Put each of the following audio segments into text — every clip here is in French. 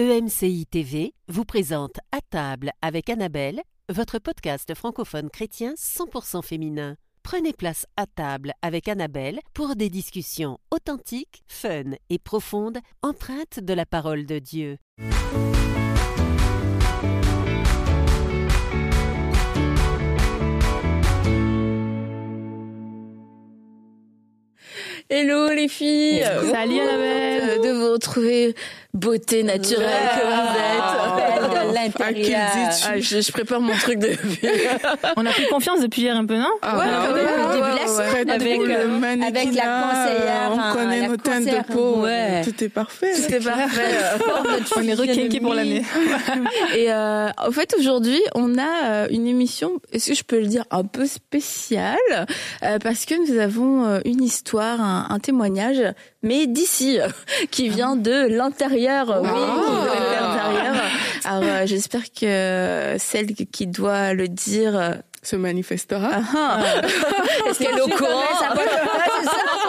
EMCI TV vous présente À table avec Annabelle, votre podcast francophone chrétien 100% féminin. Prenez place à table avec Annabelle pour des discussions authentiques, fun et profondes, empreintes de la parole de Dieu. Hello les filles Salut Annabelle De vous retrouver beauté naturelle que vous êtes. de l'intérieur. Ah, je, je, prépare mon truc de On a pris confiance depuis hier un peu, non ah, ouais, ouais, ouais, ouais, avec, le avec la conseillère. On connaît nos teintes de peau. Ouais. Tout est parfait. Tout est parfait. on est requinqués pour l'année. Et euh, en fait, aujourd'hui, on a une émission, est-ce que je peux le dire, un peu spéciale, euh, parce que nous avons une histoire, un, un témoignage, mais d'ici, qui vient de l'intérieur. Oui, de l'intérieur. Alors, euh, j'espère que celle qui doit le dire se manifestera. Ah, ah. Est-ce qu'elle est au courant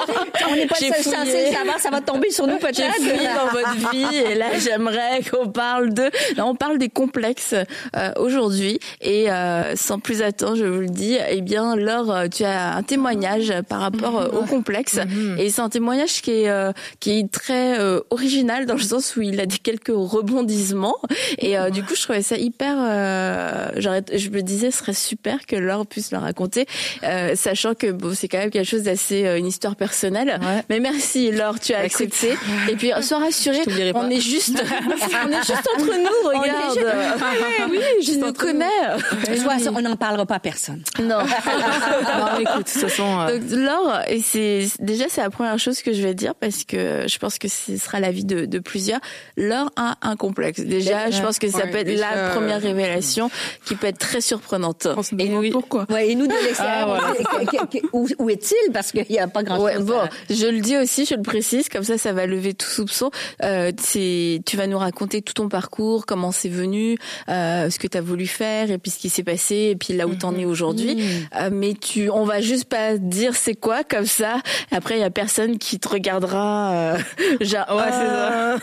On n'est pas censé savoir, ça va tomber sur nous peut-être. dans votre vie et là j'aimerais qu'on parle de. Là, on parle des complexes euh, aujourd'hui et euh, sans plus attendre, je vous le dis, eh bien Laure, tu as un témoignage par rapport euh, aux complexes mm-hmm. et c'est un témoignage qui est euh, qui est très euh, original dans le sens où il a dit quelques rebondissements et du coup je trouvais ça hyper. je me disais, ce serait super que Laure puisse le raconter, euh, sachant que bon, c'est quand même quelque chose d'assez euh, une histoire personnelle. Ouais. Mais merci Laure, tu as bah, accepté. Et puis sois rassurée, on est juste, on est juste entre nous, regarde. Juste... oui, je nous connais. Oui. On n'en parlera pas à personne. Non. non écoute, de toute façon. Euh... Donc Laure, et c'est déjà c'est la première chose que je vais dire parce que je pense que ce sera l'avis de, de plusieurs. Laure a un complexe. Déjà, je pense que ça ouais, peut être déjà, la première révélation qui peut être très surprenante. Et oui. pourquoi ouais, Et nous de l'extérieur, ah, où, où est-il? Parce qu'il n'y a pas grand-chose. Ouais, bon, je le dis aussi, je le précise, comme ça, ça va lever tout soupçon. Euh, tu vas nous raconter tout ton parcours, comment c'est venu, euh, ce que tu as voulu faire, et puis ce qui s'est passé, et puis là où t'en es aujourd'hui. Mmh. Euh, mais tu, on va juste pas dire c'est quoi comme ça. Après, il y a personne qui te regardera. Euh, genre, ouais, c'est ça.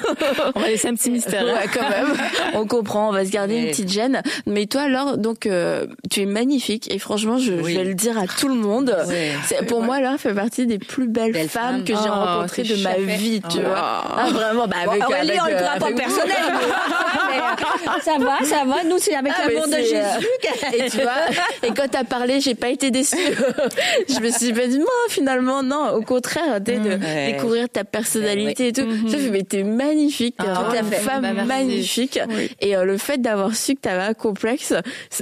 on va laisser un petit mystère. Ouais, quand même. on comprend. On va se garder une petite gêne. Mais toi, alors, donc, euh, tu es magnifique et franchement, je, oui. je, vais le dire à tout le monde. Oui. Pour moi, Laure fait partie des plus belles Belle femmes que j'ai oh, rencontrées de ma vie, tu oh. vois. Ah, vraiment, bah avec, bon, Aurélie, on le prend pas personnel. ça va, ça va. Nous, c'est avec ah, l'amour de Jésus. Euh, et tu vois, et quand t'as parlé, j'ai pas été déçue. je me suis pas dit, moi, finalement, non. Au contraire, de mmh, ouais. découvrir ta personnalité et tout. Mmh. Je mais t'es magnifique. Ah, t'es une femme bah, magnifique. Oui. Et euh, le fait d'avoir su que t'avais un complexe,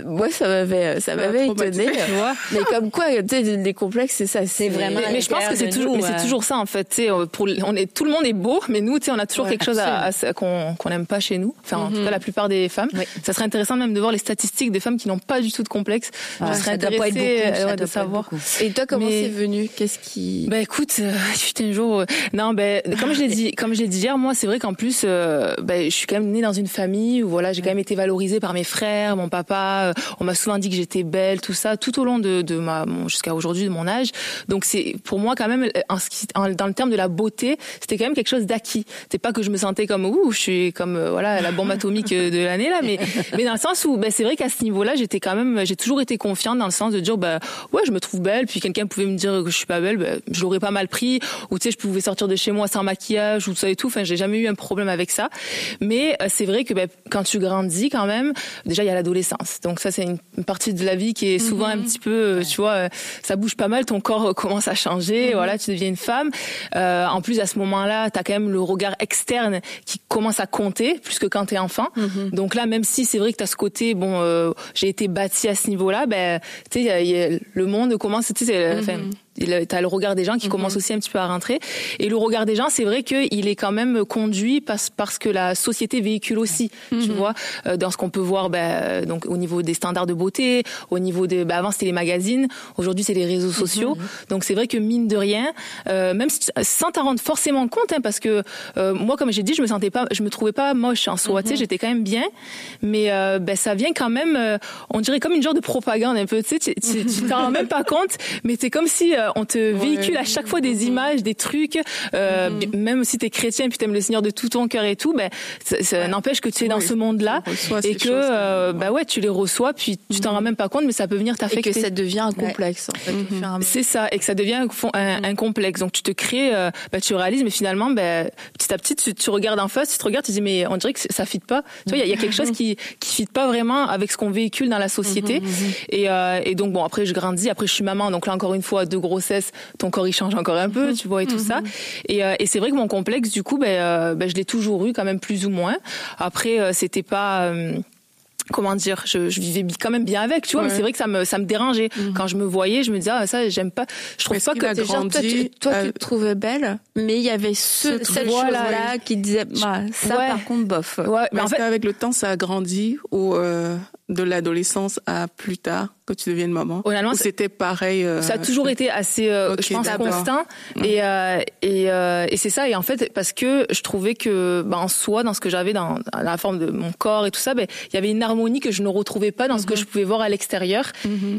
moi, ça m'avait, ça m'avait étonné. Tu vois. Mais comme quoi, tu sais, des complexes, c'est ça. C'est vraiment. Mais je pense que c'est toujours, c'est toujours ça en fait. Tu sais, pour, on est, tout le monde est beau, mais nous, tu sais, on a toujours ouais, quelque chose à, à, qu'on qu'on n'aime pas chez nous. Enfin, en mm -hmm. tout cas, la plupart des femmes. Oui. Ça serait intéressant même de voir les statistiques des femmes qui n'ont pas du tout de complexe. Ouais, je serais intéressée beaucoup, ouais, de savoir. Et toi, comment c'est venu? Qu'est-ce qui Bah écoute, euh, un jour. Euh, non, ben comme je l'ai dit, comme je l'ai dit hier, moi, c'est vrai qu'en plus, euh, ben, je suis quand même née dans une famille où voilà, j'ai quand même été valorisée par mes frères, mon papa. Euh, on m'a souvent dit que j'étais belle, tout ça, tout au long de, de ma jusqu'à aujourd'hui de mon âge. Donc c'est pour moi quand même en, en, dans le terme de la beauté, c'était quand même quelque chose d'acquis. C'est pas que je me sentais comme ouh, je suis comme euh, voilà la bombe atomique de l'année là, mais mais dans le sens où ben, c'est vrai qu'à ce niveau-là, j'étais quand même j'ai toujours été confiante dans le sens de dire bah ouais, je me trouve belle, puis quelqu'un pouvait me dire que je suis pas belle, ben, je l'aurais pas mal pris ou tu sais je pouvais sortir de chez moi sans maquillage ou ça et tout. Enfin, j'ai jamais eu un problème avec ça. Mais euh, c'est vrai que ben, quand tu grandis quand même, déjà il y a l'adolescence. Donc ça c'est une, une, partie de la vie qui est souvent mm -hmm. un petit peu euh, tu vois, ça bouge pas mal, ton corps commence à changer, mm -hmm. voilà, tu deviens une femme. Euh, en plus, à ce moment-là, tu as quand même le regard externe qui commence à compter, plus que quand tu es enfant. Mm -hmm. Donc là, même si c'est vrai que tu as ce côté, bon, euh, j'ai été bâtie à ce niveau-là, ben, tu sais, le monde commence, tu sais, tu as le regard des gens qui mmh. commence aussi un petit peu à rentrer. Et le regard des gens, c'est vrai qu'il est quand même conduit parce, parce que la société véhicule aussi, mmh. tu vois, euh, dans ce qu'on peut voir bah, donc, au niveau des standards de beauté, au niveau de... Bah, avant, c'était les magazines, aujourd'hui, c'est les réseaux sociaux. Mmh. Donc c'est vrai que mine de rien, euh, même sans t'en rendre forcément compte, hein, parce que euh, moi, comme j'ai dit, je me sentais pas, je me trouvais pas moche en soi, tu sais, j'étais quand même bien, mais bah, ça vient quand même, on dirait comme une genre de propagande un peu, tu sais, tu t'en rends même pas compte, mais c'est comme si euh, on te véhicule à chaque fois des images, des trucs. Euh, Mhm. Même si t'es chrétien et puis t'aimes le Seigneur de tout ton cœur et tout, ben ça, ça n'empêche que tu es dans ce monde-là tu et que euh, bah ouais, tu les reçois puis tu t'en rends même pas compte, mais ça peut venir Et t'affecter. que ça devient un complexe, en fait, et à mesure. C'est ça, et que ça devient un, un complexe. Donc tu te crées, euh, bah, tu réalises, mais finalement, bah, petit à petit, tu, tu regardes en face, tu te regardes, tu te dis, mais on dirait que ça fit pas. Tu vois, il y, a- il y a quelque chose qui qui fit pas vraiment avec ce qu'on véhicule dans la société. Et, et donc bon, après je grandis, après je suis maman, donc là encore une fois, deux ton corps il change encore un peu, tu vois, et tout ça. Et, euh, et c'est vrai que mon complexe, du coup, ben, euh, ben, je l'ai toujours eu quand même plus ou moins. Après, euh, c'était pas euh, comment dire, je, je vivais quand même bien avec, tu vois, mais c'est vrai que ça me ça me dérangeait quand je me voyais, je me disais ah ça j'aime pas, je trouve Est-ce pas que Genre, toi, tu, grandi, toi, tu te trouvais belle, mais il y avait ce, Ce cette. Voilà. chose-là qui disait, bah, ça Ouais. par contre, bof. ouais, Mais mais en fait qu'avec le temps, ça a grandi ou euh, de l'adolescence à plus tard que tu deviennes maman Honnêtement, c'était pareil euh, ça a toujours été assez, euh, je pense, constant. Et, euh, et, et c'est ça. Et en fait, parce que je trouvais que, bah, en soi, dans ce que j'avais dans, dans la forme de mon corps et tout ça, ben, il y avait une harmonie que je ne retrouvais pas dans ce que je pouvais voir à l'extérieur.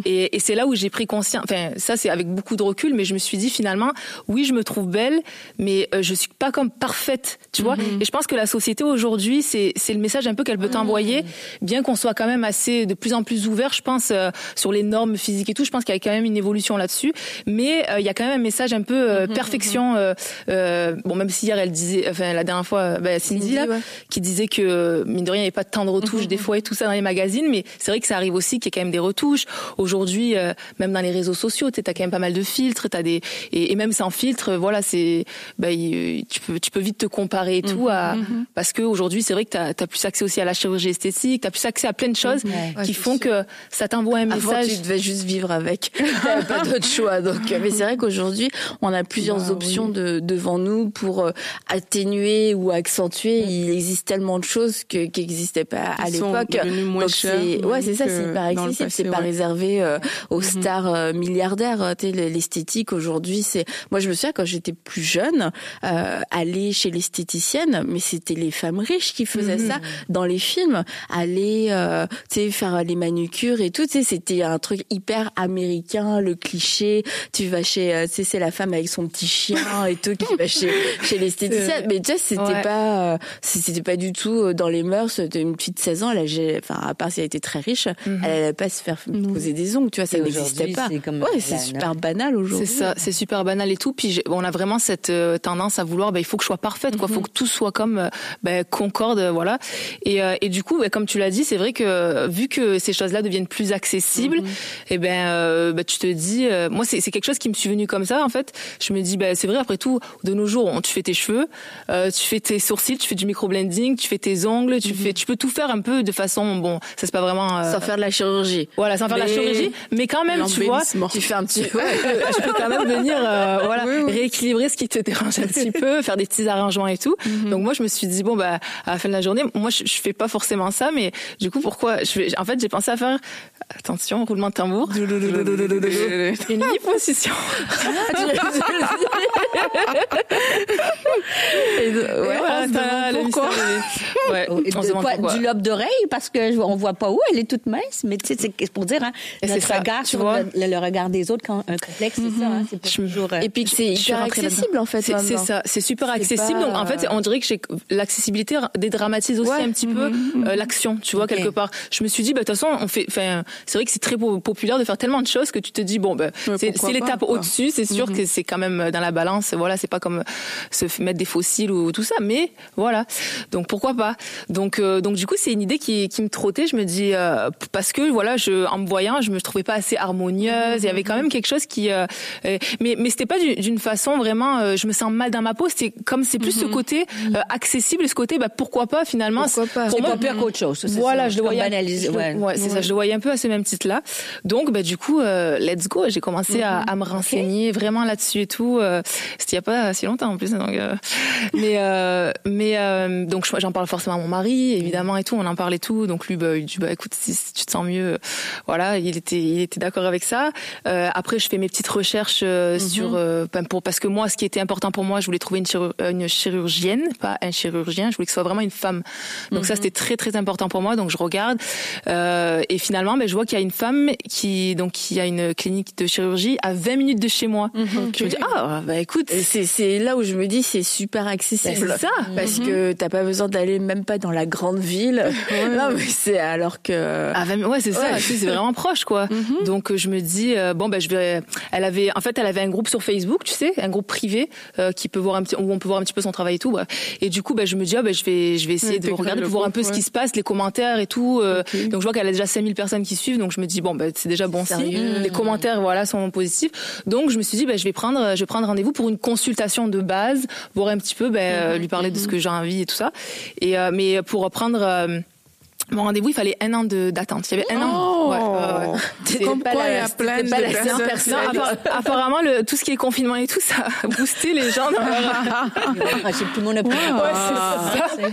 Et, et c'est là où j'ai pris conscience. Enfin, ça, c'est avec beaucoup de recul, mais je me suis dit finalement, oui, je me trouve belle, mais je suis pas comme parfaite, tu vois. Et je pense que la société aujourd'hui, c'est c'est le message un peu qu'elle peut t'envoyer, bien qu'on soit quand même assez de plus en plus ouvert, je pense, euh, sur les normes physiques et tout. Je pense qu'il y a quand même une évolution là-dessus, mais euh, il y a quand même un message un peu euh, perfection. euh, euh, bon, même si hier elle disait, enfin la dernière fois, euh, bah, Cindy, Cindy, là, ouais. qui disait que mine de rien il n'y avait pas tant de retouches des fois et tout ça dans les magazines, mais c'est vrai que ça arrive aussi qu'il y ait quand même des retouches. Aujourd'hui, euh, même dans les réseaux sociaux, tu as quand même pas mal de filtres, t'as des et, et même sans filtre, voilà, c'est bah, il- tu peux tu peux vite te comparer et tout à parce que aujourd'hui c'est vrai que tu as, plus accès aussi à la chirurgie esthétique, tu as plus accès à plein de choses Ouais, qui font que ça t'envoie un Avant, message. tu devais juste vivre avec. T'avais pas d'autre choix. Donc, euh, mais c'est vrai qu'aujourd'hui, on a plusieurs Bah, options de, devant nous pour euh, atténuer ou accentuer. Il existe tellement de choses que, qui n'existaient pas à l'époque. Donc c'est, ouais, c'est ça, c'est hyper accessible. pas ouais. réservé euh, aux stars euh, milliardaires. Tu sais, l'esthétique aujourd'hui, c'est. Moi, je me souviens quand j'étais plus jeune, euh, aller chez l'esthéticienne, mais c'était les femmes riches qui faisaient ça dans les films. Aller, euh, sais, faire les manucures et tout. Tu sais, c'était un truc hyper américain, le cliché. Tu vas chez, euh, tu sais, c'est la femme avec son petit chien et tout qui va chez chez l'esthéticienne. Mais tu sais, c'était Ouais. pas, euh, c'était pas du tout euh, dans les mœurs. C'était une petite 16 ans. J'ai- enfin, à part si elle était très riche, elle allait pas se faire poser des ongles. Tu vois, ça n'existait pas. comme ouais, c'est super banal aujourd'hui. C'est ça, c'est super banal et tout. Puis on a vraiment cette tendance à vouloir, bah, il faut que je sois parfaite, quoi. Il faut que tout soit comme bah, concorde, voilà. Et, et du coup, bah, comme tu l'as dit, c'est vrai que vu que ces choses-là deviennent plus accessibles, et ben, euh, bah, tu te dis, euh, moi, c'est quelque chose qui me suis venu comme ça, en fait. Je me dis, bah, c'est vrai. Après tout, de nos jours, on, tu fais tes cheveux, euh, tu fais tes sourcils, tu fais du microblending, tu fais tes ongles, tu fais, tu peux tout faire un peu de façon, bon, ça c'est pas vraiment. euh, Sans faire de la chirurgie. voilà, sans faire de la chirurgie, mais quand même, tu vois. Tu fais un petit. Ouais, je peux quand même venir euh, voilà Oui, oui. rééquilibrer ce qui te dérange un petit peu faire des petits arrangements et tout Mhm. donc moi je me suis dit bon bah à la fin de la journée moi je, je fais pas forcément ça mais du coup pourquoi je vais en fait j'ai pensé à faire attention roulement de tambour une liposuction Et de- ouais, voilà, on se ça, demande le pourquoi. mystère de- ouais, Et on se de demande quoi- pourquoi. du lobe d'oreille parce que on voit pas où elle est toute mince mais tu sais c'est pour dire hein, notre c'est ça, regard tu sur vois. le, le regard des autres quand un complexe c'est ça hein, c'est Je me- toujours euh, Et puis c'est hyper accessible en fait. C'est c'est ça, c'est super C'est accessible. Donc en fait, on dirait que l'accessibilité dédramatise aussi un petit peu euh, l'action, tu vois quelque part. Je me suis dit, bah de toute façon, on fait. Enfin, c'est vrai que c'est très po- populaire de faire tellement de choses que tu te dis, bon, bah, c'est c'est l'étape au-dessus. C'est sûr que c'est quand même dans la balance. Voilà, c'est pas comme se mettre des fossiles ou tout ça, mais voilà. Donc pourquoi pas. Donc euh, donc du coup, c'est une idée qui qui me trottait. Je me dis euh, parce que voilà, je en me voyant, je me trouvais pas assez harmonieuse. Il y avait quand même quelque chose qui. euh, mais mais c'était pas du- d'une façon vraiment. euh, je me sens mal dans ma peau. C'était comme c'est plus ce côté euh, accessible, ce côté. Bah pourquoi pas finalement. Pourquoi pas. Pour c'est moi, pas pire qu'autre chose c'est voilà, ça. je le voyais. Ouais. ouais, c'est ça. Je le voyais un peu à ce même titre-là. Donc, bah, du coup, euh, let's go. J'ai commencé à, à me renseigner vraiment là-dessus et tout. Euh, C'était il y a pas si longtemps en plus. Donc, euh, mais, euh, mais euh, donc j'en parle forcément à mon mari, évidemment et tout. On en parle et tout. Donc lui, bah, il dit, bah, écoute, si, si tu te sens mieux, voilà. Il était, il était d'accord avec ça. Euh, après, je fais mes petites recherches euh, sur, euh, ben, pour parce que moi, ce qui était important pour moi, je voulais trouver une, chirur- une chirurgienne, pas un chirurgien. Je voulais que ce soit vraiment une femme. Donc ça, c'était très très important pour moi. Donc je regarde. Euh, et finalement, ben, je vois qu'il y a une femme qui donc qui a une clinique de chirurgie à 20 minutes de chez moi. Je me dis ah bah écoute, C'est c'est là où je me dis c'est super accessible. Ben, c'est ça. Parce que t'as pas besoin d'aller même pas dans la grande ville. Non mais c'est alors que Ah, 20 ouais, c'est ça, Ouais. sais, c'est vraiment proche, quoi. Donc, euh, je me dis, euh, bon, ben, je vais, elle avait, en fait, elle avait un groupe sur Facebook, tu sais, un groupe privé, euh, qui peut voir un petit, où on peut voir un petit peu son travail et tout, bref. Et du coup, ben, je me dis, ah, ben, je vais, je vais essayer Ouais, de regarder pour voir un peu ce qui se passe, les commentaires et tout. euh, Donc, je vois qu'elle a déjà 5000 personnes qui suivent, donc je me dis, bon, ben, c'est déjà bon signe. Les commentaires, voilà, sont positifs. Donc, je me suis dit, ben, je vais prendre, je vais prendre rendez-vous pour une consultation de base, voir un petit peu, ben, euh, lui parler de ce que j'ai envie et tout ça. Et, euh, mais pour prendre, euh, mon rendez-vous, il fallait un an de- d'attente. Il y avait un an. Oh. Ouais, ouais, ouais. C'est comme pas quoi il y a plein de personnes. Non, apparemment, le, tout ce qui est confinement et tout, ça a boosté les gens. Dans leur... Ah, c'est tout le monde a pris. Ouais, c'est ça.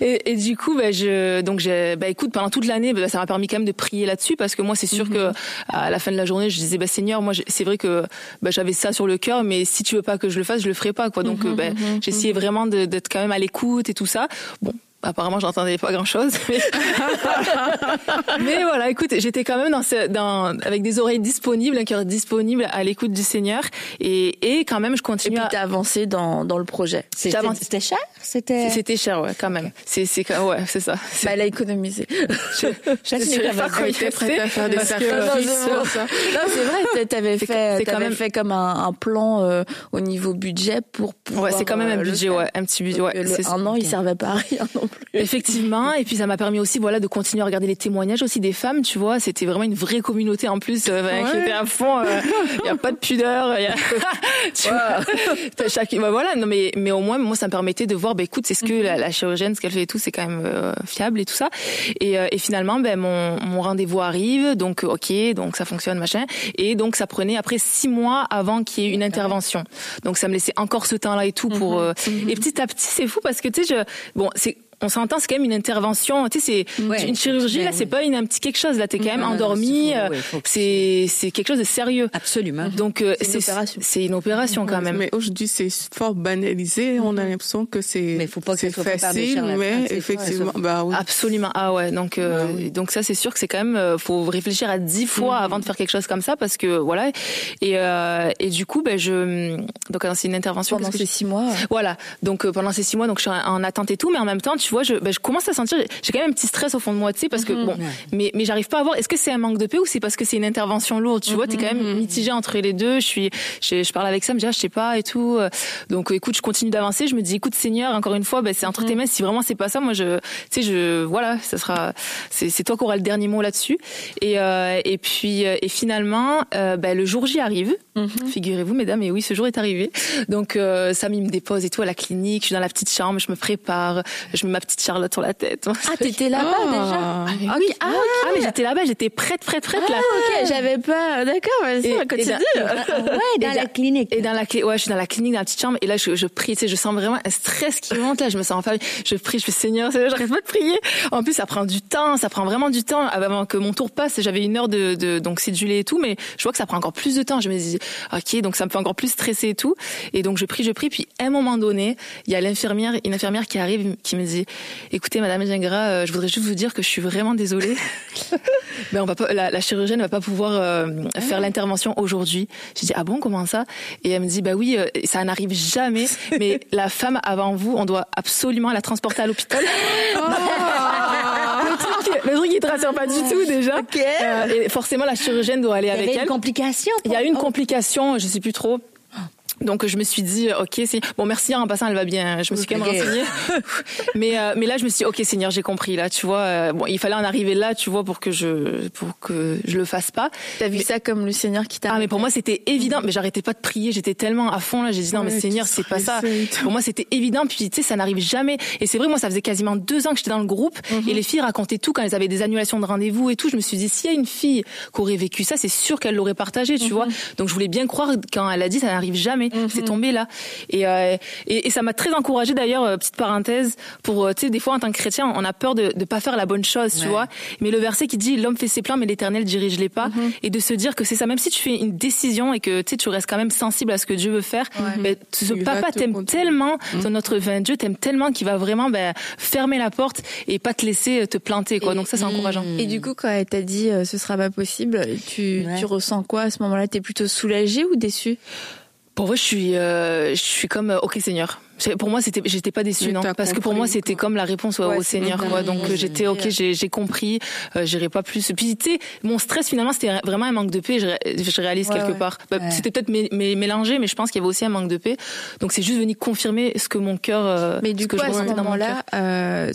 Et, et du coup, ben, je, donc, j'ai, ben, écoute, pendant toute l'année, ben, ça m'a permis quand même de prier là-dessus parce que moi, c'est sûr que à la fin de la journée, je disais, ben, Seigneur, moi, j'ai- c'est vrai que ben, j'avais ça sur le cœur, mais si tu veux pas que je le fasse, je le ferai pas, quoi. Donc, ben, j'essayais vraiment de- d'être quand même à l'écoute et tout ça. Bon. Apparemment, j'entendais pas grand chose, mais... mais voilà, écoute, j'étais quand même dans ce, dans, avec des oreilles disponibles, un cœur disponible à l'écoute du Seigneur, et, et quand même, je et continue puis à, t'as avancé dans dans le projet. C'était cher? C'était. C'était cher, ouais, quand même. C'est, c'est, ouais, c'est ça. Bah, elle a économisé. je, je avait pas prête à faire des sacrifices Non, c'est vrai, t'a- t'avais fait, quand même- fait comme un, un plan euh, au niveau budget pour pouvoir. Ouais, c'est quand même un euh, budget, ouais, un petit budget, ouais. C'est- un an, il servait pas à rien non plus. Effectivement, et puis ça m'a permis aussi, voilà, de continuer à regarder les témoignages aussi des femmes, tu vois. C'était vraiment une vraie communauté en plus, euh, qui était à fond. Il y a pas de pudeur. y a... tu vois, chaque, bah, voilà. Non, mais mais au moins, moi, ça me permettait de voir, bah écoute, c'est ce que la, la chirurgienne, ce qu'elle fait et tout, c'est quand même euh, fiable et tout ça. Et, euh, et finalement, ben mon mon rendez-vous arrive, donc euh, ok, donc ça fonctionne, machin. Et donc ça prenait après six mois avant qu'il y ait une intervention. Donc ça me laissait encore ce temps-là et tout pour. euh, Et petit à petit, c'est fou parce que tu sais, je bon, c'est on s'entend, c'est quand même une intervention. Tu sais, c'est Ouais. une chirurgie là, c'est pas une, un petit quelque chose. Là, t'es quand même Non, endormi. c'est euh, C'est c'est quelque chose de sérieux. Absolument. Donc euh, C'est une opération. C'est une opération quand même. Mais aujourd'hui, c'est fort banalisé. On a l'impression que c'est Mais faut pas que c'est facile, mais effectivement, bah oui. Absolument. Ah ouais. Donc euh, donc ça c'est sûr que c'est quand même faut réfléchir à dix fois avant de faire quelque chose comme ça parce que voilà et euh, et du coup ben je donc c'est une intervention Pendant ces six mois. Voilà. Donc euh, pendant ces six mois, donc je suis en, en attente et tout, mais en même temps, tu vois, je, ben, je commence à sentir, j'ai quand même un petit stress au fond de moi, tu sais, parce que bon, mais mais j'arrive pas à voir. Est-ce que c'est un manque de paix ou c'est parce que c'est une intervention lourde, tu vois T'es quand même mitigé entre les deux. Je suis, je, je parle avec ça, me dis ah, je sais pas et tout. Donc euh, écoute, je continue d'avancer. Je me dis écoute Seigneur, encore une fois, ben, c'est entre tes mains. Si vraiment c'est pas ça, moi je, tu sais, je voilà, ça sera, c'est toi qui auras le dernier mot là-dessus. Et euh, et puis euh, et finalement, euh, ben, le jour J arrive. Figurez-vous, mesdames, et oui, ce jour est arrivé. Donc, euh, Sam, il me dépose et tout à la clinique. Je suis dans la petite chambre, je me prépare, je mets ma petite charlotte sur la tête. Ah, t'étais là-bas déjà. Ah. mais Ok. oui. Ah, Ah, mais j'étais là-bas, j'étais prête, prête, prête là. Ah, ok, j'avais pas. D'accord, continue. et dans- Ouais, dans Et la clinique. Et dans la clé, ouais, je suis dans la clinique, dans la petite chambre, et là, je, je prie, tu sais, je sens vraiment un stress qui monte, là, je me sens en famille, je prie, je fais Seigneur, Seigneur, j'arrête pas de prier. En plus, ça prend du temps, ça prend vraiment du temps avant que mon tour passe. J'avais une heure de, de donc cédulé et tout, mais je vois que ça prend encore plus de temps. Je me dis, ok, donc ça me fait encore plus stresser et tout. Et donc je prie, je prie, puis à un moment donné, il y a l'infirmière, une infirmière qui arrive, qui me dit, écoutez, Madame Gingras, euh, je voudrais juste vous dire que je suis vraiment désolée. ben on va pas, la, la chirurgienne va pas pouvoir euh, faire l'intervention aujourd'hui. J'ai dit ah bon comment ça? Et elle me dit bah oui, euh, ça n'arrive jamais. Mais la femme avant vous, on doit absolument la transporter à l'hôpital. le truc, le truc qui te rassure pas du tout déjà. Euh, et forcément la chirurgienne doit aller Il y avec avait une elle. complication. Il y a une Oh. complication, je sais plus trop. Donc je me suis dit ok c'est bon merci en passant elle va bien. Je me suis quand même renseignée. Mais euh, mais là je me suis dit ok Seigneur j'ai compris. Là tu vois euh, bon il fallait en arriver là tu vois pour que je pour que je le fasse pas. T'as vu ça comme le Seigneur qui t'a. ah mais pour moi c'était évident. Mais j'arrêtais pas de prier. J'étais tellement à fond là. J'ai dit non mais Seigneur c'est pas ça. pour moi c'était évident. Puis tu sais ça n'arrive jamais. Et c'est vrai moi ça faisait quasiment deux ans que j'étais dans le groupe. Et les filles racontaient tout quand elles avaient des annulations de rendez-vous et tout. Je me suis dit s'il y a une fille qui aurait vécu ça c'est sûr qu'elle l'aurait partagé tu vois. Donc je voulais bien croire quand elle a dit ça n'arrive jamais jamais. C'est tombé là. Et, euh, et, et ça m'a très encouragée d'ailleurs, euh, petite parenthèse, pour, euh, tu sais, des fois en tant que chrétien, on a peur de ne pas faire la bonne chose, tu vois. Mais le verset qui dit, l'homme fait ses plans, mais l'éternel dirige les pas. Et de se dire que c'est ça, même si tu fais une décision et que, tu sais, tu restes quand même sensible à ce que Dieu veut faire, ben, ce Il papa t'aime tellement, ton notre enfin, Dieu t'aime tellement qu'il va vraiment ben, fermer la porte et pas te laisser te planter, quoi. Donc ça, c'est encourageant. Et du coup, quand elle t'a dit euh, ce sera pas possible, tu, Ouais. tu ressens quoi à ce moment-là? T'es plutôt soulagée ou déçue? Pour moi, je suis, euh, je suis comme euh, ok Seigneur. Pour moi, c'était, j'étais pas déçue, non, parce que pour moi, c'était quoi. comme la réponse ouais, Ouais, au Seigneur, quoi. Donc euh, j'étais ok, j'ai, j'ai compris, euh, j'irai pas plus. Puis tu sais, mon stress finalement, c'était vraiment un manque de paix. Je, ré- je réalise Ouais, quelque ouais. part. Bah, Ouais. C'était peut-être mé- mé- mélangé, mais je pense qu'il y avait aussi un manque de paix. Donc c'est juste venu confirmer ce que mon cœur, euh, Mais du ce que coup, je à ce ressentais dans mon cœur. moment-là, euh,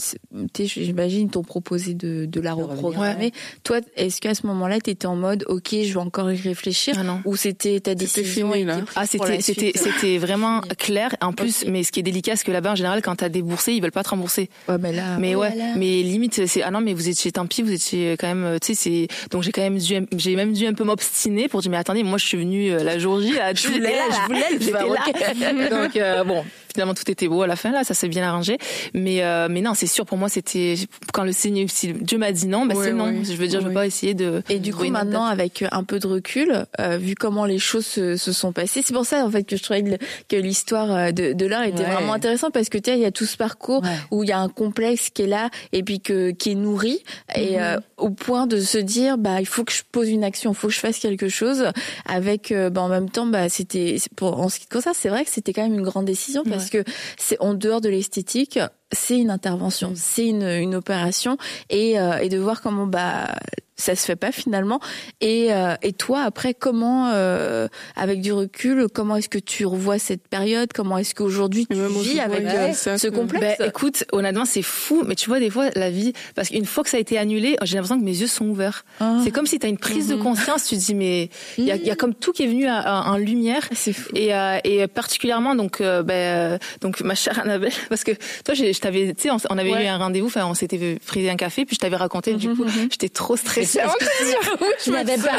j'imagine, t'ont proposé de, de la reprogrammer. Toi, est-ce qu'à ce moment-là, t'étais en mode, ok, je vais encore y réfléchir Ah non. Ou c'était ta décision fini, là. Ah, c'était, c'était, suite c'était vraiment clair. En plus, mais ce qui est délicat, c'est que là-bas, en général, quand t'as déboursé, ils veulent pas te rembourser. Ouais, mais là, Mais ouais, là là. mais limite c'est ah non mais vous étiez tant pis, vous étiez quand même tu sais c'est donc j'ai quand même dû j'ai même dû un peu m'obstiner pour dire mais attendez moi je suis venue euh, la jour J là, je voulais, je voulais là. donc euh, bon finalement tout était beau à la fin là ça s'est bien arrangé mais euh, mais non c'est sûr pour moi c'était quand le Seigneur si Dieu m'a dit non bah Ouais, c'est non je veux dire je veux Ouais. pas essayer de Et du coup, maintenant, date. avec un peu de recul, euh, vu comment les choses se, se sont passées, c'est pour ça en fait que je trouvais que l'histoire euh, de, de Laure était Ouais. vraiment intéressante parce que tu sais, il y a tout ce parcours Ouais. où il y a un complexe qui est là et puis que qui est nourri et euh, au point de se dire bah il faut que je pose une action, il faut que je fasse quelque chose. Avec euh, bah, en même temps, bah c'était en ce qui concerne, c'est vrai que c'était quand même une grande décision parce que c'est en dehors de l'esthétique. C'est une intervention, c'est une, une opération et, euh, et de voir comment bah ça se fait pas finalement. Et, euh, et toi, après, comment, euh, avec du recul, comment est-ce que tu revois cette période? Comment est-ce qu'aujourd'hui tu vis avec a euh, ce complexe? Ben, écoute, honnêtement, c'est fou, mais tu vois, des fois, la vie, parce qu'une fois que ça a été annulé, j'ai l'impression que mes yeux sont ouverts. Ah. C'est comme si tu as une prise de conscience, tu te dis, mais il y, a, il y a comme tout qui est venu à- à- en lumière. C'est fou. Et, euh, et particulièrement, donc, euh, ben, euh, donc, ma chère Annabelle, parce que toi, j'ai- je t'avais, tu sais, on, on avait Ouais. eu un rendez-vous, enfin, on s'était pris un café, puis je t'avais raconté, du coup, j'étais trop stressée. N'avais pas.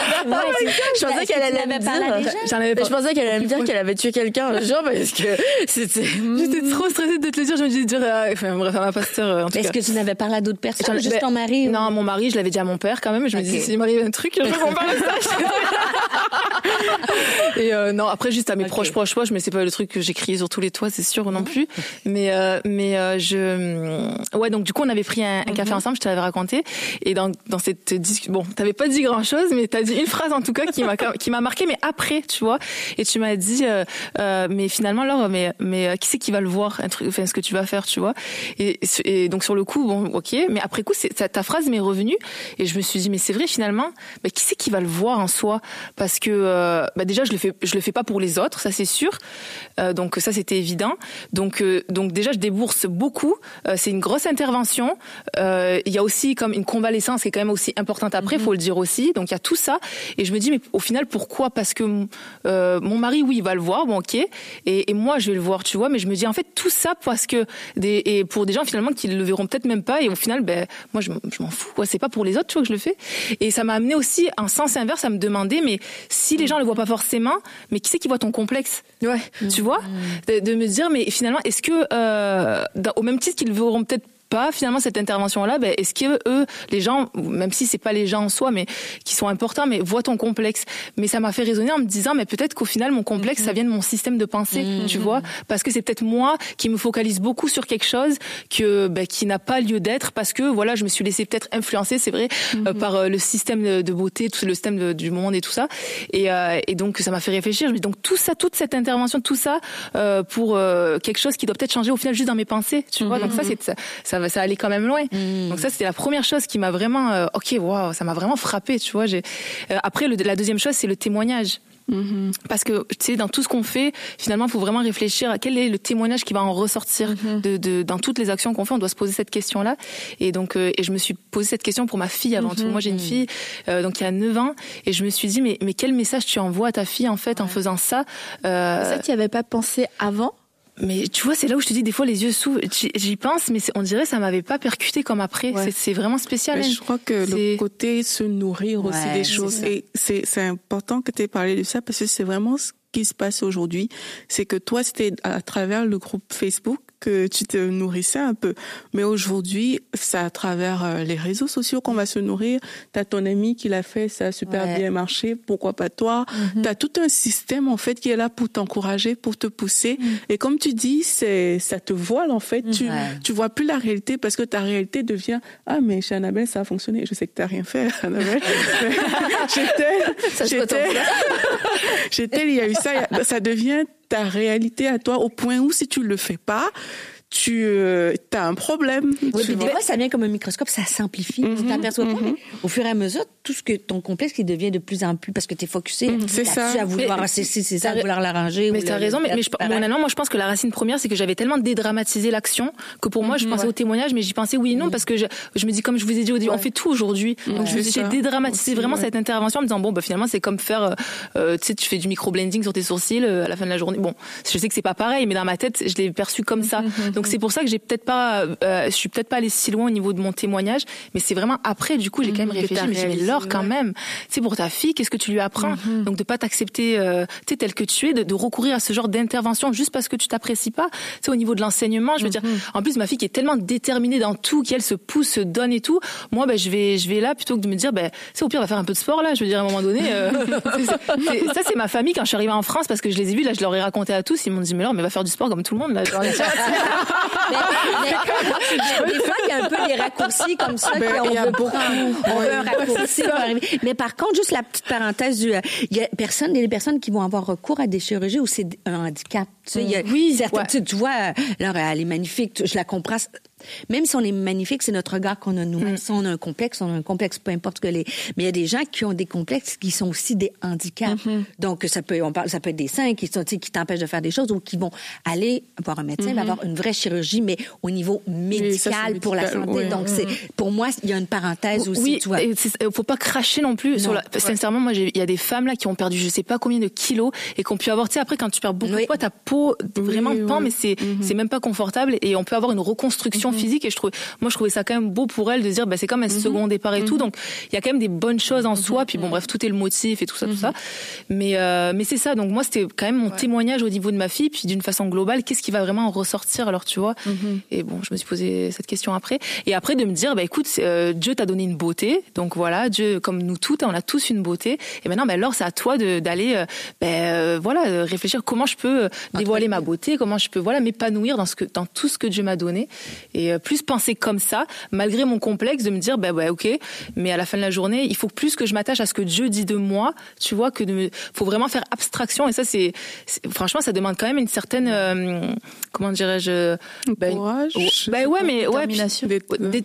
Je pensais qu'elle allait me dire. je pensais qu'elle allait me dire qu'elle avait tué quelqu'un un jour parce que c'était. J'étais trop stressée de te le dire, je me disais, dire, euh, enfin, bref, ma pasteur, euh, en Est-ce que tu n'avais parlé à d'autres personnes Juste ben, ton mari Non, mon mari, je l'avais dit à mon père quand même. Je me disais, s'il m'arrive un truc, je veux qu'on parle de ça. Et euh, non, après, juste à mes Ok. proches, proches, proches, mais c'est pas le truc que j'ai crié sur tous les toits, c'est sûr non plus. Mais, euh, mais euh, je. Ouais, donc du coup, on avait pris un, un café ensemble, je te l'avais raconté. Et dans, dans cette discussion, bon, t'avais pas dit grand chose, mais t'as dit une phrase en tout cas qui m'a qui m'a marqué, mais après, tu vois. Et tu m'as dit, euh, euh, mais finalement, Laure, mais, mais euh, qui c'est qui va le voir, un truc, enfin, ce que tu vas faire, tu vois. Et, et donc sur le coup, bon, ok, mais après coup, ta, ta phrase m'est revenue et je me suis dit, mais c'est vrai finalement, bah, qui c'est qui va le voir en soi? Parce que euh, bah, déjà, je le fais, je le fais pas pour les autres, ça c'est sûr. Donc ça c'était évident. Donc donc déjà, je débourse beaucoup. Euh, c'est une grosse intervention. Euh, Il y a aussi comme une convalescence qui est quand même aussi importante après, faut le dire aussi. Donc il y a tout ça. Et je me dis, mais au final, pourquoi? Parce que euh, mon mari, oui, il va le voir, bon ok, et, et moi je vais le voir, tu vois. Mais je me dis en fait tout ça parce que des et pour des gens finalement qui le verront peut-être même pas. Et au final, ben moi je, m'en fous. quoi. C'est pas pour les autres, tu vois, que je le fais. Et ça m'a amené aussi en sens inverse à me demander, mais si les gens le voient pas forcément, mais qui c'est qui voit ton complexe? Ouais. tu vois, de, de me dire mais finalement est-ce que dans- au même titre qu'ils verront peut-être pas finalement cette intervention là ben est-ce que eux les gens même si c'est pas les gens en soi mais qui sont importants mais voient ton complexe? Mais ça m'a fait raisonner en me disant mais peut-être qu'au final mon complexe ça vient de mon système de pensée tu vois? Parce que c'est peut-être moi qui me focalise beaucoup sur quelque chose que ben, qui n'a pas lieu d'être parce que voilà je me suis laissé peut-être influencer c'est vrai euh, par euh, le système de, beauté tout le système de- du monde et tout ça. Et, euh, et donc ça m'a fait réfléchir. Je me dis, donc tout ça toute cette intervention tout ça euh, pour euh, quelque chose qui doit peut-être changer au final juste dans mes pensées tu vois? Donc ça c'est ça, ça va ça allait quand même loin. Donc ça c'était la première chose qui m'a vraiment euh, ok waouh ça m'a vraiment frappé tu vois j'ai euh, après le, la deuxième chose c'est le témoignage. Parce que tu sais dans tout ce qu'on fait finalement il faut vraiment réfléchir à quel est le témoignage qui va en ressortir de, de dans toutes les actions qu'on fait on doit se poser cette question là et donc euh, et je me suis posé cette question pour ma fille avant tout. Moi j'ai une fille euh, donc qui a 9 ans et je me suis dit mais mais quel message tu envoies à ta fille en fait en faisant ça Euh, Ça, tu y avais pas pensé avant mais tu vois, c'est là où je te dis, des fois, les yeux s'ouvrent. J'y pense, mais on dirait que ça m'avait pas percuté comme après. Ouais. C'est- vraiment spécial. Mais je crois que le côté se nourrir aussi Ouais, des choses. Et c'est c'est important que tu aies parlé de ça parce que c'est vraiment ce qui se passe aujourd'hui, c'est que toi, c'était à travers le groupe Facebook que tu te nourrissais un peu. Mais aujourd'hui, c'est à travers euh, les réseaux sociaux qu'on va se nourrir. T'as ton ami qui l'a fait, ça a super Ouais. bien marché, pourquoi pas toi? Mhm. T'as tout un système en fait qui est là pour t'encourager, pour te pousser. Mhm. Et comme tu dis, c'est ça te voile en fait. Tu tu vois plus la réalité parce que ta réalité devient ah mais chez Annabelle ça a fonctionné. Je sais que t'as rien fait, Annabelle. Mais j'étais J'étais j'étais il y a eu ça. Ça devient ta réalité à toi au point où si tu le fais pas, tu as un problème. Oui, tu des fois, ça vient comme un microscope, ça s'amplifie. Tu t'aperçois pas, mais au fur et à mesure, tout ce que ton complexe, il devient de plus en plus parce que tu es focusé Mhm, c'est là-dessus, ça. à vouloir, c'est c'est- c'est ça, à vouloir l'arranger. Mais t'as le- raison, mais, mais je, disparaître? bon, non, moi je pense que la racine première, c'est que j'avais tellement dédramatisé l'action que pour moi, je pensais au témoignage, mais j'y pensais oui et non, parce que je, je me dis, comme je vous ai dit au début, on fait tout aujourd'hui. Donc je me C'est suis ça. dédramatisé Aussi, vraiment ouais. cette intervention en me disant, bon, bah, finalement, c'est comme faire, euh, euh, tu sais, tu fais du micro-blending sur tes sourcils euh, à la fin de la journée. Bon, je sais que c'est pas pareil, mais dans ma tête, je l'ai perçu comme ça. Donc c'est pour ça que j'ai peut-être pas, euh, je suis peut-être pas allée si loin au niveau de mon témoignage, mais c'est vraiment après, du coup, j'ai quand même que réfléchi, me dis, mais Laure, quand même, sais, pour ta fille, qu'est-ce que tu lui apprends? Donc de pas t'accepter, euh, tu sais, tel que tu es, de, de recourir à ce genre d'intervention juste parce que tu t'apprécies pas. Tu au niveau de l'enseignement, je veux dire, en plus ma fille qui est tellement déterminée dans tout, qu'elle se pousse, se donne et tout, moi, ben, je vais, je vais là plutôt que de me dire, ben, c'est au pire, on va faire un peu de sport là. Je veux dire, à un moment donné, euh, c'est- c'est- ça c'est ma famille quand je suis arrivée en France parce que je les ai vus là, je leur ai raconté à tous, ils m'ont dit, mais Laure, mais va faire du sport comme tout le monde là. Genre, Mais- des fois, il y a un peu des raccourcis comme ça. Ben, qu'on veut beaucoup. prendre. On veut un raccourci pour arriver. Mais par contre, juste la petite parenthèse du, euh, il y a personne, il y a des personnes qui vont avoir recours à des chirurgies où c'est un handicap. Tu sais, il y a Oui, certaines- ouais. tu, vois, Laure, elle est magnifique. Je la comprends. Même si on est magnifique, c'est notre regard qu'on a nous-mêmes. Si on a un complexe, on a un complexe, peu importe ce que les. Mais il y a des gens qui ont des complexes qui sont aussi des handicaps. Donc ça peut, on parle, ça peut être des seins qui sont, qui t'empêchent de faire des choses ou qui vont aller voir un médecin, va avoir une vraie chirurgie, mais au niveau médical ça, pour la santé. Donc c'est, pour moi, il y a une parenthèse aussi. Oui, tu vois. et c'est- faut pas cracher non plus sur. Sincèrement, moi, il y a des femmes là qui ont perdu je sais pas combien de kilos et qui ont pu avoir. Tu sais, après, quand tu perds beaucoup Oui. de poids, ta peau vraiment oui, pend, oui. mais c'est c'est même pas confortable et on peut avoir une reconstruction physique. Et je trouve, moi, je trouvais ça quand même beau pour elle de dire, bah, c'est comme un second départ et tout. Donc, il y a quand même des bonnes choses en soi. Puis bon, bref, tout est le motif et tout ça, tout ça. Mais euh, mais c'est ça. Donc moi, c'était quand même mon témoignage au niveau de ma fille. Puis d'une façon globale, qu'est-ce qui va vraiment en ressortir alors, tu vois? Et bon, je me suis posé cette question après. Et après de me dire, bah écoute, euh, Dieu t'a donné une beauté, donc voilà, Dieu, comme nous toutes, on a tous une beauté. Et maintenant, ben alors c'est à toi de- d'aller, ben voilà, réfléchir comment je peux dévoiler ma beauté, comment je peux voilà m'épanouir dans ce que, dans tout ce que Dieu m'a donné, et euh, plus penser comme ça, malgré mon complexe, de me dire, ben ouais, ok, mais à la fin de la journée, il faut plus que je m'attache à ce que Dieu dit de moi, tu vois, que de, me- faut vraiment faire abstraction. Et ça, c'est, franchement, ça demande quand même une certaine, euh, comment dirais-je, ben, Courage, je bah ouais, pas. mais ouais, puis-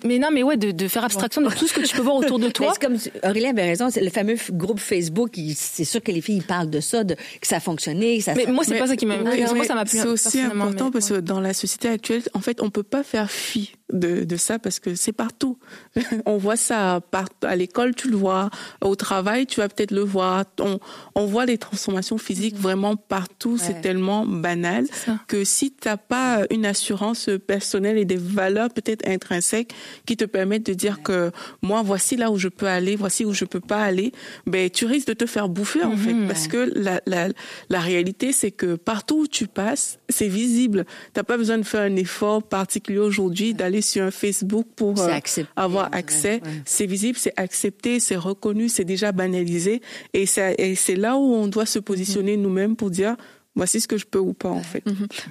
mais non, mais ouais, de, de faire abstraction de tout ce que tu peux voir autour de toi. c'est comme Aurélien avait raison, c'est le fameux groupe Facebook. C'est sûr que les filles parlent de ça, de, que ça a fonctionné, que ça. Mais moi, c'est pas ça qui m'a. mais ça m'a plu. C'est aussi important mais- parce que dans la société actuelle, en fait, on peut pas faire fi de, de ça parce que c'est partout. on voit ça par, à l'école, tu le vois. Au travail, tu vas peut-être le voir. On, on voit les transformations physiques vraiment partout. C'est tellement banal que si t'as pas une assurance personnelle et des valeurs peut-être intrinsèques qui te permettent de dire que moi, voici là où je peux aller, voici où je peux pas aller, ben, tu risques de te faire bouffer, en fait. Parce que la, la, la réalité, c'est que partout où tu passes, c'est visible. T'as pas besoin de faire un effort particulier aujourd'hui d'aller sur un Facebook pour euh, avoir accès. ouais. C'est visible, c'est accepté, c'est reconnu, c'est déjà banalisé. Et, ça- et c'est là où on doit se positionner nous-mêmes pour dire, voici ce que je peux ou pas, en fait.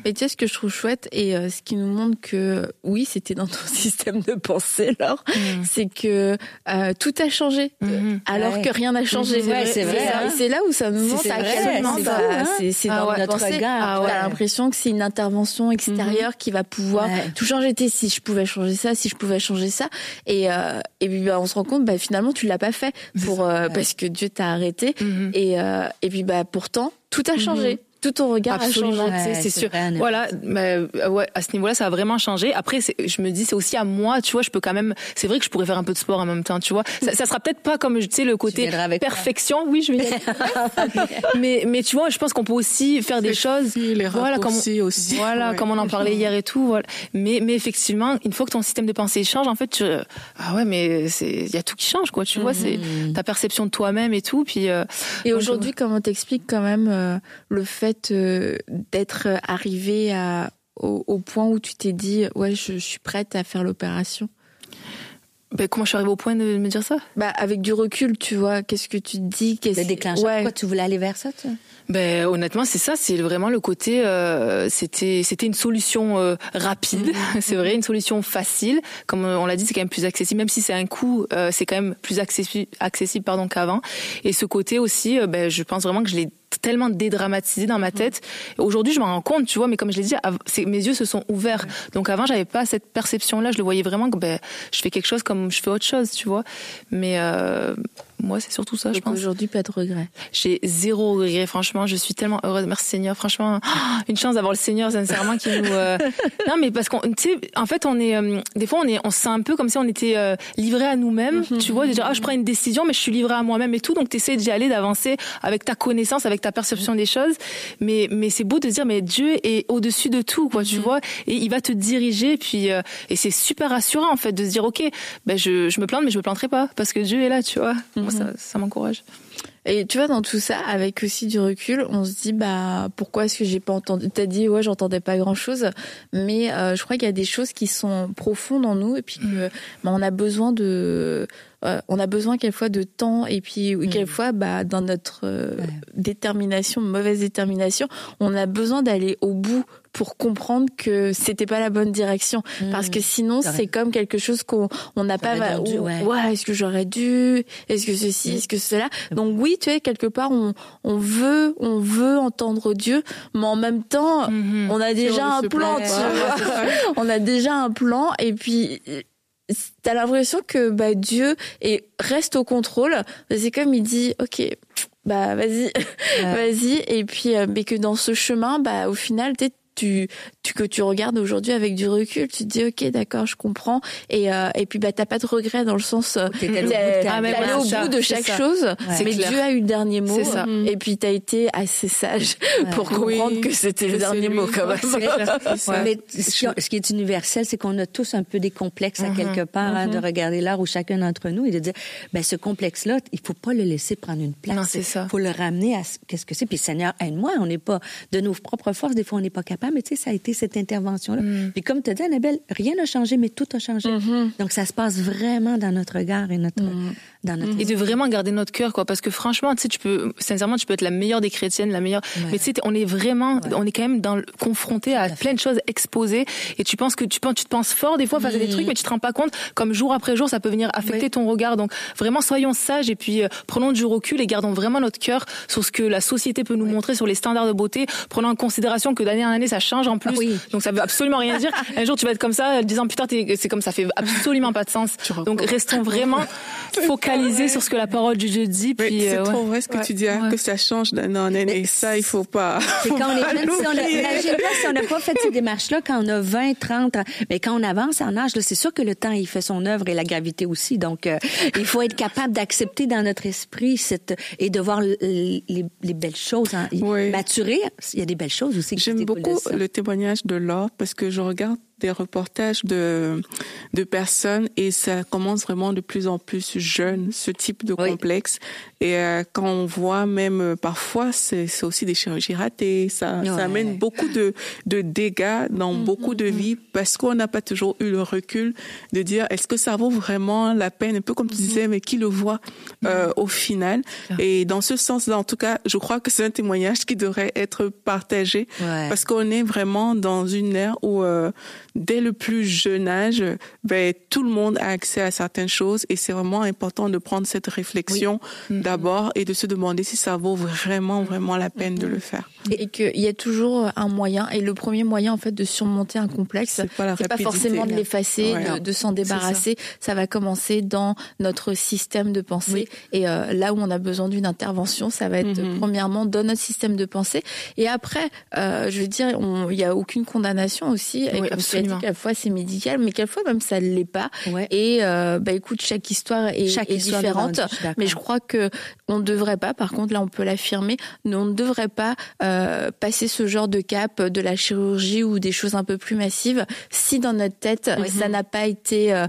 Mais tu sais ce que je trouve chouette et euh, ce qui nous montre que oui, c'était dans ton système de pensée, Laure, c'est que euh, tout a changé Mhm. alors Ouais. que rien n'a changé. Mhm. Ouais, c'est vrai, hein. C'est là où ça nous montre c'est à quel point c'est c'est Ah dans ouais, notre pensée. regard. Ah ouais. T'as l'impression que c'est une intervention extérieure qui va pouvoir Ouais. tout changer. T'es, si je pouvais changer ça, si je pouvais changer ça, et euh, et puis bah, on se rend compte, bah finalement tu l'as pas fait pour euh, parce que Dieu t'a arrêté. Mhm. Et, euh, et puis bah pourtant, tout a changé. Tout ton regard Absolument, a changé. c'est sûr. vrai. Voilà, mais, euh, ouais, à ce niveau-là, ça a vraiment changé. Après, je me dis, c'est aussi à moi, tu vois, je peux quand même. C'est vrai que je pourrais faire un peu de sport en même temps, tu vois. Ça, ça sera peut-être pas comme, tu sais, le côté perfection. Oui, je vais. y aller. mais, mais tu vois, je pense qu'on peut aussi faire des choses. les voilà, comme raccourcis aussi. Voilà, Ouais. comme on en parlait hier et tout. Voilà. Mais, mais effectivement, une fois que ton système de pensée change, en fait, tu, ah ouais, mais c'est, il y a tout qui change, quoi. Tu vois, c'est ta perception de toi-même et tout. Puis. euh, Et je- aujourd'hui, comment t'expliques quand même euh, le fait euh, d'être arrivé à, au, au point où tu t'es dit, ouais, je, suis prête à faire l'opération ben, comment je suis arrivée au point de me dire ça? Bah, avec du recul, tu vois, qu'est-ce que tu te dis qu'est-ce... Le déclencheur, Ouais. pourquoi tu voulais aller vers ça, toi? Ben honnêtement c'est ça, c'est vraiment le côté euh, c'était c'était une solution euh, rapide, c'est vrai, une solution facile, comme on l'a dit c'est quand même plus accessible, même si c'est un coût, euh, c'est quand même plus accessible accessible pardon qu'avant. Et ce côté aussi, ben je pense vraiment que je l'ai tellement dédramatisé dans ma tête. Aujourd'hui je m'en rends compte, tu vois, mais comme je l'ai dit, mes yeux se sont ouverts. Donc avant j'avais pas cette perception là, je le voyais vraiment que ben je fais quelque chose comme je fais autre chose, tu vois. Mais moi c'est surtout ça, je pense. aujourd'hui, pas de regret. J'ai zéro regret, franchement, je suis tellement heureuse. Merci Seigneur, franchement, une chance d'avoir le Seigneur, sincèrement, qui nous. euh, Non, mais parce qu'on, tu sais, en fait, on est, euh, des fois, on est, on se sent un peu comme si on était euh, livré à nous-mêmes, tu vois, dire, ah, je prends une décision, mais je suis livré à moi-même et tout, donc tu essaies d'y aller, d'avancer avec ta connaissance, avec ta perception des choses, mais, mais c'est beau de se dire, mais Dieu est au-dessus de tout, quoi, tu vois, et il va te diriger, puis, euh, et c'est super rassurant, en fait, de se dire, ok, ben je, je me plante, mais je me planterai pas, parce que Dieu est là, tu vois. Moi, ça, ça m'encourage. Et tu vois, dans tout ça, avec aussi du recul, on se dit, bah, pourquoi est-ce que j'ai pas entendu? T'as dit, ouais, j'entendais pas grand-chose, mais euh, je crois qu'il y a des choses qui sont profondes en nous, et puis que, bah, on a besoin de, euh, on a besoin quelquefois de temps, et puis quelquefois, bah, dans notre euh, détermination, mauvaise détermination, on a besoin d'aller au bout pour comprendre que c'était pas la bonne direction. Parce que sinon C'est comme quelque chose qu'on on n'a pas dû, ou- ouais. ouais est-ce que j'aurais dû? Est-ce que ceci? Est-ce que cela? Donc oui tu sais quelque part on on veut on veut entendre Dieu mais en même temps Mhm. on a déjà on un plan tu vois. on a déjà un plan et puis t'as l'impression que bah Dieu est reste au contrôle c'est comme il dit ok bah vas-y vas-y et puis euh, mais que dans ce chemin bah au final tu, tu que tu regardes aujourd'hui avec du recul, tu te dis ok d'accord je comprends et euh, et puis bah t'as pas de regret dans le sens euh, T'es allé au bout de Ah, voilà, au bout chaque chose, C'est mais clair. Dieu a eu le dernier mot C'est ça. et puis t'as été assez sage pour Oui, comprendre que c'était le dernier lui. mot quand même. Ouais. Mais ce qui, est universel, c'est qu'on a tous un peu des complexes à quelque part, hein, de regarder l'art où chacun d'entre nous et de dire, ben ce complexe-là, il faut pas le laisser prendre une place. Non, c'est ça. Il faut le ramener à ce- qu'est-ce que c'est. Puis Seigneur, aide-moi. On n'est pas de nos propres forces. Des fois, on n'est pas capable. Mais tu sais, ça a été cette intervention-là. Puis comme tu as dit, Annabelle, rien n'a changé, mais tout a changé. Donc ça se passe vraiment dans notre regard et notre dans notre. et de vraiment garder notre cœur quoi parce que franchement tu sais tu peux sincèrement tu peux être la meilleure des chrétiennes la meilleure mais tu sais on est vraiment on est quand même dans le- confronté à plein de choses exposées et tu penses que tu penses tu te penses fort des fois face à des trucs mais tu te rends pas compte comme jour après jour ça peut venir affecter ton regard. Donc vraiment soyons sages et puis euh, prenons du recul et gardons vraiment notre cœur sur ce que la société peut nous montrer sur les standards de beauté. Prenons en considération que d'année en année ça change en plus Ah oui. donc ça veut absolument rien dire un jour tu vas être comme ça dix ans plus tard c'est comme ça fait absolument pas de sens donc restons vraiment focalisés sur ce que la parole du Dieu dit. Puis, c'est euh, trop vrai ce que Ouais. tu dis, hein, Ouais. que ça change d'un an en année. Et ça, il faut pas. C'est quand on est jeune, si on si n'a pas fait ces démarches-là quand on a 20, 30 ans. Mais quand on avance en âge, là, c'est sûr que le temps, il fait son œuvre et la gravité aussi. Donc, euh, il faut être capable d'accepter dans notre esprit cette, et de voir les, les belles choses. Hein. Oui. Maturer, il y a des belles choses aussi. J'aime beaucoup le témoignage de Laure parce que je regarde des reportages de, de personnes et ça commence vraiment de plus en plus jeune, ce type de Oui. complexe. Et euh, quand on voit même euh, parfois, c'est c'est aussi des chirurgies ratées, ça, Ouais. ça amène beaucoup de, de dégâts dans beaucoup de vies parce qu'on n'a pas toujours eu le recul de dire est-ce que ça vaut vraiment la peine, un peu comme tu disais, mais qui le voit euh, au final? Et dans ce sens-là, en tout cas, je crois que c'est un témoignage qui devrait être partagé Ouais. parce qu'on est vraiment dans une ère où euh, dès le plus jeune âge, ben, tout le monde a accès à certaines choses et c'est vraiment important de prendre cette réflexion mm-hmm. d'abord et de se demander si ça vaut vraiment, vraiment la peine de le faire. Et qu'il y a toujours un moyen et le premier moyen, en fait, de surmonter un complexe, c'est pas, pas, forcément de l'effacer, de, s'en débarrasser. Ça. va commencer dans notre système de pensée et euh, là où on a besoin d'une intervention, ça va être mm-hmm. premièrement dans notre système de pensée et après, euh, je veux dire, il n'y a aucune condamnation aussi. Et dit, quelquefois c'est médical, mais quelquefois même ça ne l'est pas. Et euh, bah écoute, chaque histoire est, chaque différente. mais je crois que on ne devrait pas, par contre là on peut l'affirmer, on ne devrait pas euh, passer ce genre de cap de la chirurgie ou des choses un peu plus massives si dans notre tête ça n'a pas été, euh,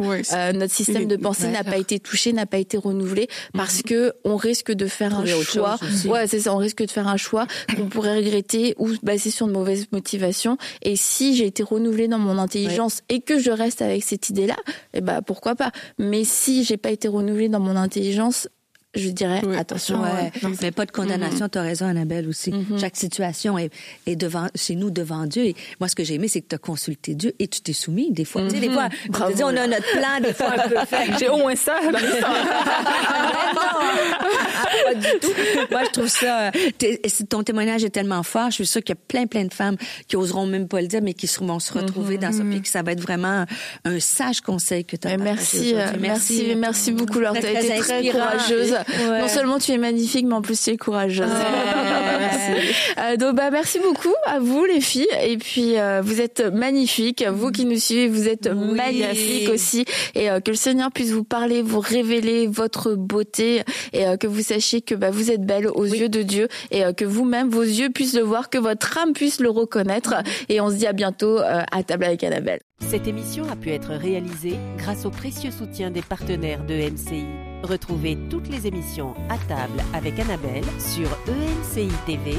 notre système de pensée n'a pas été touché, n'a pas été renouvelé, parce mhm. que on risque de faire un choix. Ouais, c'est ça, on risque de faire un choix qu'on pourrait regretter ou basé sur de mauvaises motivations. Et si j'ai été renouvelée dans mon intelligence et que je reste avec cette idée-là, eh ben pourquoi pas. Mais si j'ai pas été renouvelée dans mon intelligence, je dirais attention. Ouais. Mais pas de condamnation, mm-hmm. tu as raison Annabelle aussi. Mm-hmm. Chaque situation est, est devant chez nous devant Dieu et moi ce que j'ai aimé c'est que tu as consulté Dieu et tu t'es soumis des fois. Tu sais des fois on dit, on a notre plan des fois un peu fait. J'ai au moins ça. non, pas du tout. Moi je trouve ça ton témoignage est tellement fort, je suis sûre qu'il y a plein plein de femmes qui oseront même pas le dire mais qui vont se retrouver dans ça puis que ça va être vraiment un sage conseil que tu as merci, euh, merci, merci merci beaucoup Laure, tu as été très courageuse. Non seulement tu es magnifique, mais en plus tu es courageuse. Euh, donc bah merci beaucoup à vous les filles. Et puis euh, vous êtes magnifiques. Vous qui nous suivez, vous êtes magnifiques aussi. Et euh, que le Seigneur puisse vous parler, vous révéler votre beauté et que vous sachiez que bah, vous êtes belle aux yeux de Dieu et que vous-même vos yeux puissent le voir, que votre âme puisse le reconnaître. Et on se dit à bientôt à table avec Annabelle. Cette émission a pu être réalisée grâce au précieux soutien des partenaires de MCI. Retrouvez toutes les émissions à table avec Annabelle sur encitv.com.